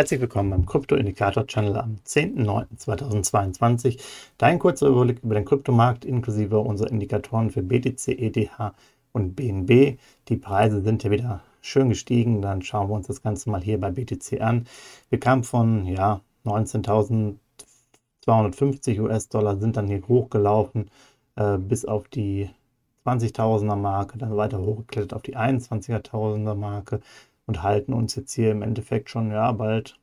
Herzlich willkommen beim Krypto-Indikator-Channel am 10.09.2022. Dein kurzer Überblick über den Kryptomarkt inklusive unserer Indikatoren für BTC, ETH und BNB. Die Preise sind ja wieder schön gestiegen. Dann schauen wir uns das Ganze mal hier bei BTC an. Wir kamen von ja, 19.250 US-Dollar, sind dann hier hochgelaufen äh, bis auf die 20.000er Marke, dann weiter hochgeklettert auf die 21.000er Marke und halten uns jetzt hier im Endeffekt schon ja bald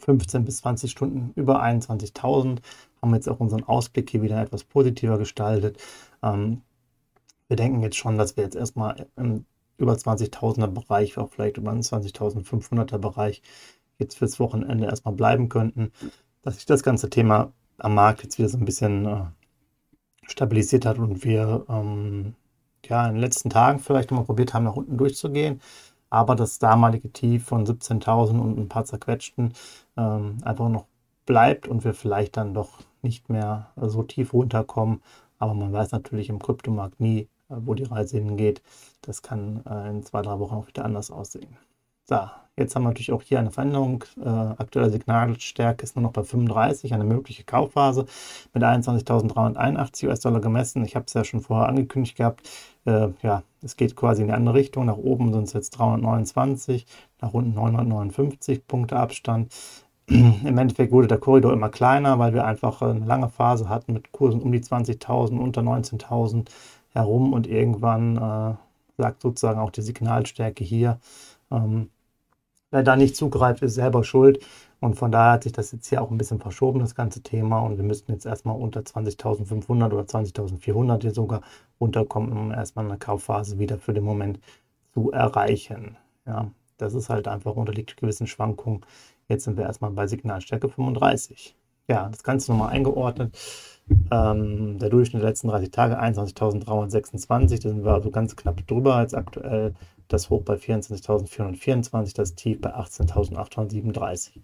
15 bis 20 Stunden über 21.000. Haben jetzt auch unseren Ausblick hier wieder etwas positiver gestaltet. Ähm, wir denken jetzt schon, dass wir jetzt erstmal im über 20.000er Bereich, auch vielleicht über 20.500er Bereich jetzt fürs Wochenende erstmal bleiben könnten. Dass sich das ganze Thema am Markt jetzt wieder so ein bisschen äh, stabilisiert hat und wir ähm, ja in den letzten Tagen vielleicht nochmal probiert haben, nach unten durchzugehen aber das damalige Tief von 17.000 und ein paar zerquetschten ähm, einfach noch bleibt und wir vielleicht dann doch nicht mehr so tief runterkommen. Aber man weiß natürlich im Kryptomarkt nie, äh, wo die Reise hingeht. Das kann äh, in zwei, drei Wochen auch wieder anders aussehen. So, jetzt haben wir natürlich auch hier eine Veränderung. Äh, aktuelle Signalstärke ist nur noch bei 35, eine mögliche Kaufphase mit 21.381 US-Dollar gemessen. Ich habe es ja schon vorher angekündigt gehabt. Äh, ja, es geht quasi in die andere Richtung. Nach oben sind es jetzt 329, nach unten 959 Punkte Abstand. Im Endeffekt wurde der Korridor immer kleiner, weil wir einfach eine lange Phase hatten mit Kursen um die 20.000, unter 19.000 herum und irgendwann äh, sagt sozusagen auch die Signalstärke hier, ähm, Wer da nicht zugreift, ist selber schuld. Und von daher hat sich das jetzt hier auch ein bisschen verschoben, das ganze Thema. Und wir müssten jetzt erstmal unter 20.500 oder 20.400 hier sogar runterkommen, um erstmal eine Kaufphase wieder für den Moment zu erreichen. Ja, das ist halt einfach unterliegt gewissen Schwankungen. Jetzt sind wir erstmal bei Signalstärke 35. Ja, das Ganze nochmal eingeordnet. Ähm, der Durchschnitt der letzten 30 Tage 21.326, da sind wir also ganz knapp drüber als aktuell das Hoch bei 24.424, das Tief bei 18.837.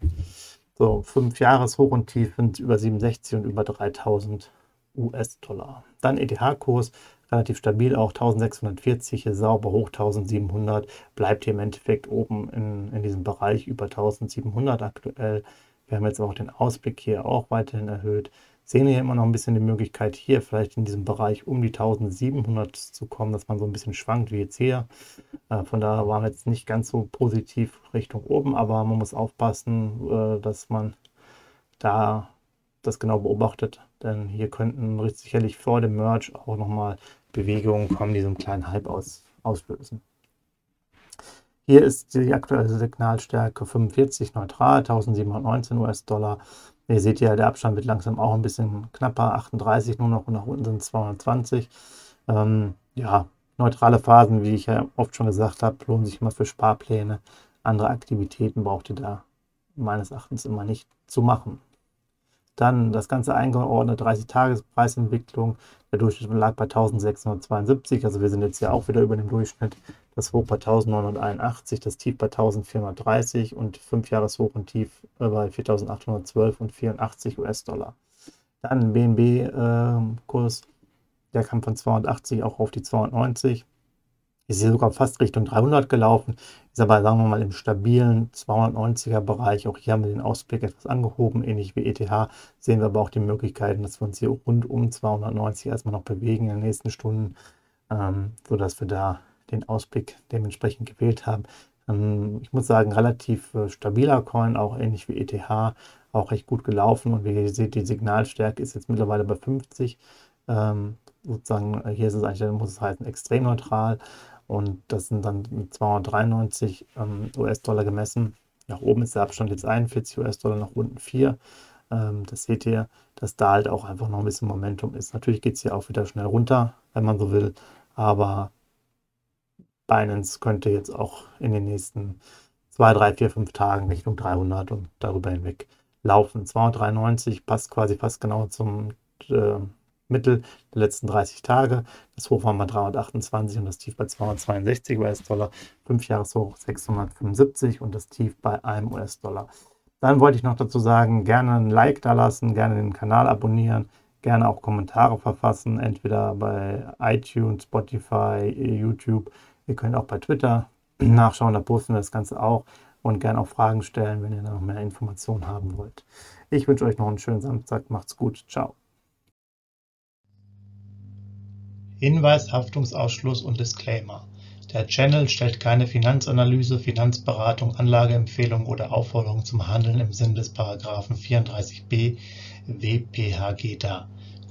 So, fünf Jahres Hoch und Tief sind über 67 und über 3.000 US-Dollar. Dann ETH-Kurs, relativ stabil, auch 1640, sauber hoch 1700, bleibt hier im Endeffekt oben in, in diesem Bereich über 1700 aktuell. Wir haben jetzt auch den Ausblick hier auch weiterhin erhöht sehen hier immer noch ein bisschen die Möglichkeit, hier vielleicht in diesem Bereich um die 1700 zu kommen, dass man so ein bisschen schwankt wie jetzt hier. Äh, von daher waren wir jetzt nicht ganz so positiv Richtung oben, aber man muss aufpassen, äh, dass man da das genau beobachtet, denn hier könnten sicherlich vor dem Merge auch nochmal Bewegungen kommen, die so einen kleinen Hype aus, auslösen. Hier ist die aktuelle Signalstärke 45 neutral, 1719 US-Dollar. Ihr seht ja, der Abstand wird langsam auch ein bisschen knapper, 38 nur noch und nach unten sind 220. Ähm, ja, neutrale Phasen, wie ich ja oft schon gesagt habe, lohnen sich immer für Sparpläne. Andere Aktivitäten braucht ihr da meines Erachtens immer nicht zu machen. Dann das Ganze eingeordnet, 30-Tages-Preisentwicklung. Der Durchschnitt lag bei 1672, also wir sind jetzt ja auch wieder über dem Durchschnitt. Das Hoch bei 1981, das Tief bei 1430 und 5 Jahres Hoch und Tief äh, bei 4812 und 84 US-Dollar. Dann BNB-Kurs, äh, der kam von 280 auch auf die 290 ist hier sogar fast Richtung 300 gelaufen, ist aber, sagen wir mal, im stabilen 290er Bereich. Auch hier haben wir den Ausblick etwas angehoben, ähnlich wie ETH. Sehen wir aber auch die Möglichkeiten, dass wir uns hier rund um 290 erstmal noch bewegen in den nächsten Stunden, ähm, sodass wir da den Ausblick dementsprechend gewählt haben. Ähm, ich muss sagen, relativ äh, stabiler Coin, auch ähnlich wie ETH, auch recht gut gelaufen. Und wie ihr seht, die Signalstärke ist jetzt mittlerweile bei 50. Ähm, sozusagen, äh, hier ist es eigentlich, muss es heißen, extrem neutral. Und das sind dann 293 ähm, US-Dollar gemessen. Nach oben ist der Abstand jetzt 41 US-Dollar, nach unten 4. Ähm, das seht ihr, dass da halt auch einfach noch ein bisschen Momentum ist. Natürlich geht es hier auch wieder schnell runter, wenn man so will. Aber Binance könnte jetzt auch in den nächsten 2, 3, 4, 5 Tagen Richtung 300 und darüber hinweg laufen. 293 passt quasi fast genau zum, äh, Mittel der letzten 30 Tage. Das Hoch war bei 328 und das Tief bei 262 US-Dollar. Fünf Jahreshoch 675 und das Tief bei einem US-Dollar. Dann wollte ich noch dazu sagen, gerne ein Like da lassen, gerne den Kanal abonnieren, gerne auch Kommentare verfassen, entweder bei iTunes, Spotify, YouTube. Ihr könnt auch bei Twitter nachschauen, da posten wir das Ganze auch und gerne auch Fragen stellen, wenn ihr noch mehr Informationen haben wollt. Ich wünsche euch noch einen schönen Samstag. Macht's gut. Ciao. Hinweis, Haftungsausschluss und Disclaimer. Der Channel stellt keine Finanzanalyse, Finanzberatung, Anlageempfehlung oder Aufforderung zum Handeln im Sinne des Paragraphen 34b WPHG dar.